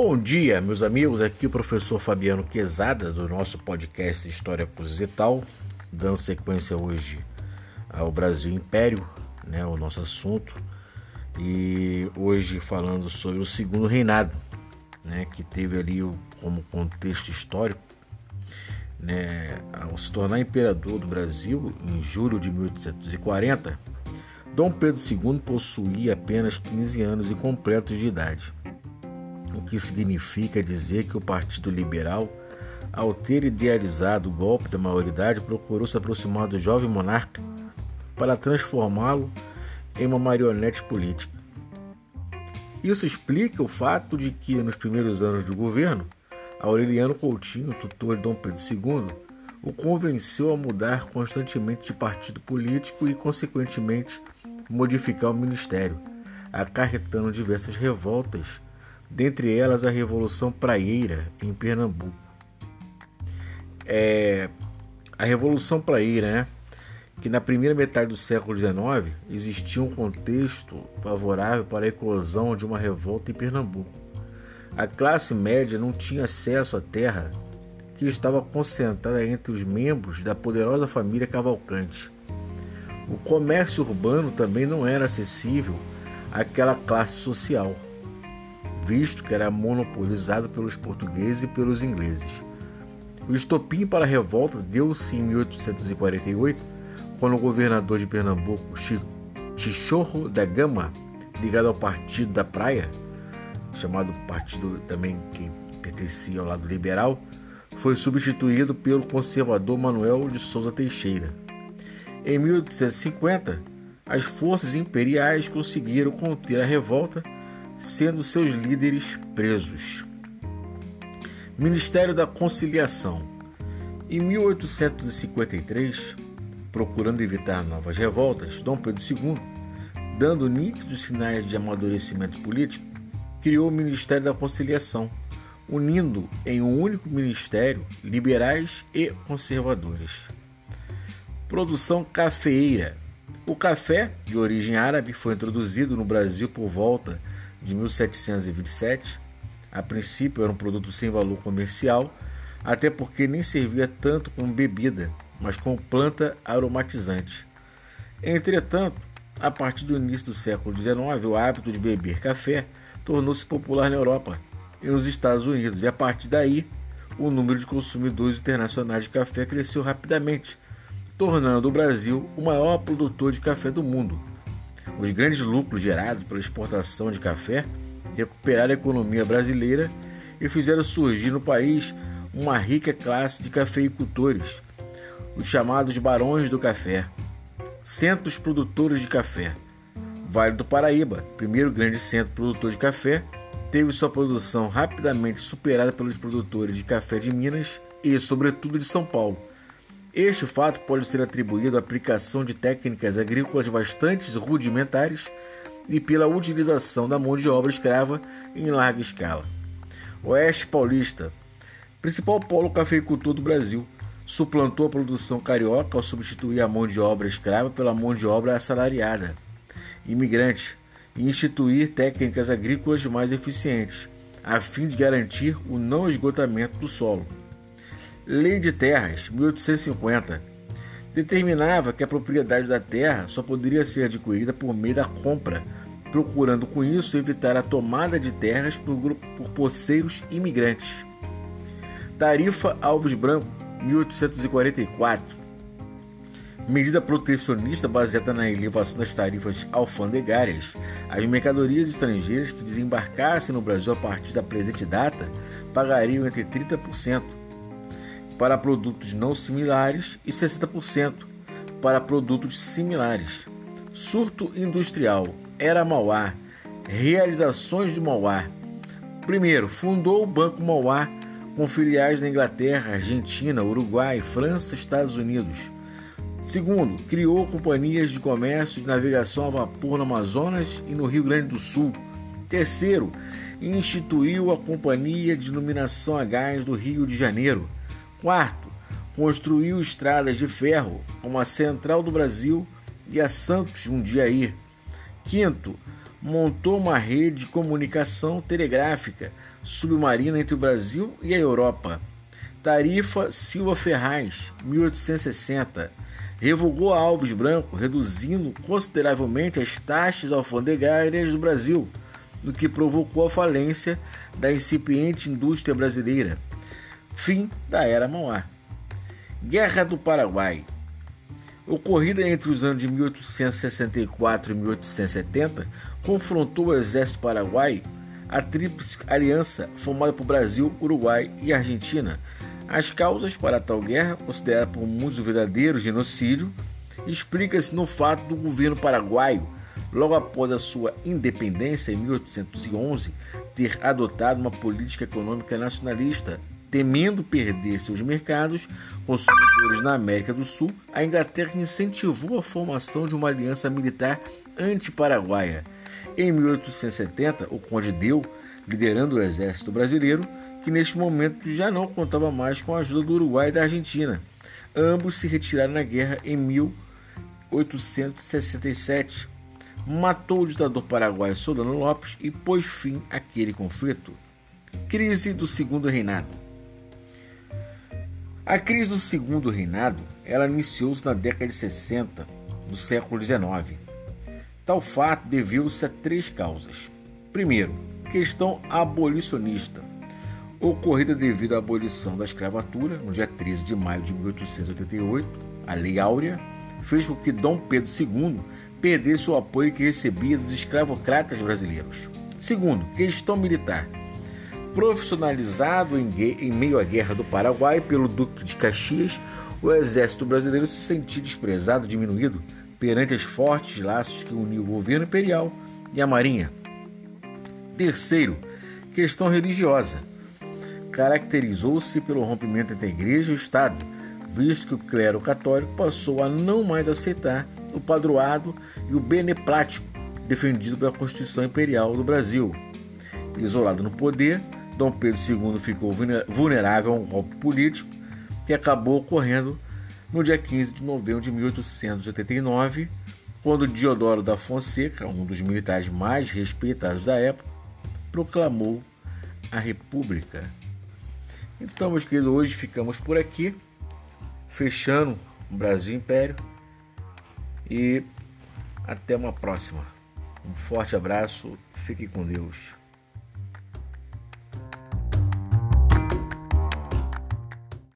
Bom dia, meus amigos. Aqui o professor Fabiano Quezada, do nosso podcast História Cruz e Tal, dando sequência hoje ao Brasil Império, né, o nosso assunto, e hoje falando sobre o segundo reinado, né, que teve ali o, como contexto histórico, né, ao se tornar imperador do Brasil em julho de 1840, Dom Pedro II possuía apenas 15 anos incompletos de idade o que significa dizer que o Partido Liberal, ao ter idealizado o golpe da maioridade, procurou se aproximar do jovem monarca para transformá-lo em uma marionete política. Isso explica o fato de que, nos primeiros anos do governo, Aureliano Coutinho, tutor de Dom Pedro II, o convenceu a mudar constantemente de partido político e, consequentemente, modificar o ministério, acarretando diversas revoltas dentre elas a Revolução Praieira em Pernambuco. É, a Revolução Praieira, né, que na primeira metade do século XIX existia um contexto favorável para a eclosão de uma revolta em Pernambuco. A classe média não tinha acesso à terra que estava concentrada entre os membros da poderosa família Cavalcante. O comércio urbano também não era acessível àquela classe social visto que era monopolizado pelos portugueses e pelos ingleses. O estopim para a revolta deu-se em 1848, quando o governador de Pernambuco, Chichorro da Gama, ligado ao Partido da Praia, chamado partido também que pertencia ao lado liberal, foi substituído pelo conservador Manuel de Souza Teixeira. Em 1850, as forças imperiais conseguiram conter a revolta sendo seus líderes presos. Ministério da Conciliação. Em 1853, procurando evitar novas revoltas, Dom Pedro II, dando nítidos sinais de amadurecimento político, criou o Ministério da Conciliação, unindo em um único ministério liberais e conservadores. Produção cafeeira. O café, de origem árabe, foi introduzido no Brasil por volta de 1727. A princípio era um produto sem valor comercial, até porque nem servia tanto como bebida, mas como planta aromatizante. Entretanto, a partir do início do século XIX, o hábito de beber café tornou-se popular na Europa e nos Estados Unidos, e a partir daí, o número de consumidores internacionais de café cresceu rapidamente, tornando o Brasil o maior produtor de café do mundo. Os grandes lucros gerados pela exportação de café recuperaram a economia brasileira e fizeram surgir no país uma rica classe de cafeicultores, os chamados barões do café, centros produtores de café. Vale do Paraíba, primeiro grande centro produtor de café, teve sua produção rapidamente superada pelos produtores de café de Minas e, sobretudo, de São Paulo. Este fato pode ser atribuído à aplicação de técnicas agrícolas bastante rudimentares e pela utilização da mão de obra escrava em larga escala. Oeste Paulista, principal polo cafeicultor do Brasil, suplantou a produção carioca ao substituir a mão de obra escrava pela mão de obra assalariada, imigrante, e instituir técnicas agrícolas mais eficientes, a fim de garantir o não esgotamento do solo. Lei de Terras, 1850, determinava que a propriedade da terra só poderia ser adquirida por meio da compra, procurando com isso evitar a tomada de terras por, por poceiros imigrantes. Tarifa Alves Branco, 1844. Medida protecionista baseada na elevação das tarifas alfandegárias. As mercadorias estrangeiras que desembarcassem no Brasil a partir da presente data pagariam entre 30% para produtos não similares e 60% para produtos similares. Surto industrial era Mauá. Realizações de Mauá. Primeiro, fundou o Banco Mauá com filiais na Inglaterra, Argentina, Uruguai, França, Estados Unidos. Segundo, criou companhias de comércio de navegação a vapor no Amazonas e no Rio Grande do Sul. Terceiro, instituiu a Companhia de Iluminação a Gás do Rio de Janeiro. Quarto, construiu estradas de ferro como a Central do Brasil e a Santos Jundiaí. Quinto, montou uma rede de comunicação telegráfica submarina entre o Brasil e a Europa. Tarifa Silva Ferraz, 1860, revogou Alves Branco, reduzindo consideravelmente as taxas alfandegárias do Brasil, o que provocou a falência da incipiente indústria brasileira. Fim da Era Mauá. Guerra do Paraguai. Ocorrida entre os anos de 1864 e 1870, confrontou o exército paraguai a Tríplice Aliança, formada por Brasil, Uruguai e Argentina. As causas para tal guerra, considerada por muitos um verdadeiro genocídio, explica-se no fato do governo paraguaio, logo após a sua independência em 1811, ter adotado uma política econômica nacionalista Temendo perder seus mercados consumidores na América do Sul, a Inglaterra incentivou a formação de uma aliança militar anti-paraguaia. Em 1870, o Conde Deu, liderando o exército brasileiro, que neste momento já não contava mais com a ajuda do Uruguai e da Argentina. Ambos se retiraram na guerra em 1867. Matou o ditador paraguaio Solano Lopes e pôs fim àquele conflito. Crise do Segundo Reinado. A crise do segundo reinado ela iniciou-se na década de 60 do século XIX. Tal fato deveu-se a três causas. Primeiro, questão abolicionista, ocorrida devido à abolição da escravatura no dia 13 de maio de 1888, a Lei Áurea fez com que Dom Pedro II perdesse o apoio que recebia dos escravocratas brasileiros. Segundo, questão militar profissionalizado em, meio à Guerra do Paraguai pelo Duque de Caxias, o exército brasileiro se sentiu desprezado diminuído perante os fortes laços que uniam o governo imperial e a marinha. Terceiro, questão religiosa. Caracterizou-se pelo rompimento entre a igreja e o Estado, visto que o clero católico passou a não mais aceitar o padroado e o beneplático defendido pela Constituição Imperial do Brasil. Isolado no poder, Dom Pedro II ficou vulnerável a um golpe político que acabou ocorrendo no dia 15 de novembro de 1889, quando Diodoro da Fonseca, um dos militares mais respeitados da época, proclamou a República. Então, meus queridos, hoje ficamos por aqui, fechando o Brasil Império e até uma próxima. Um forte abraço, fique com Deus.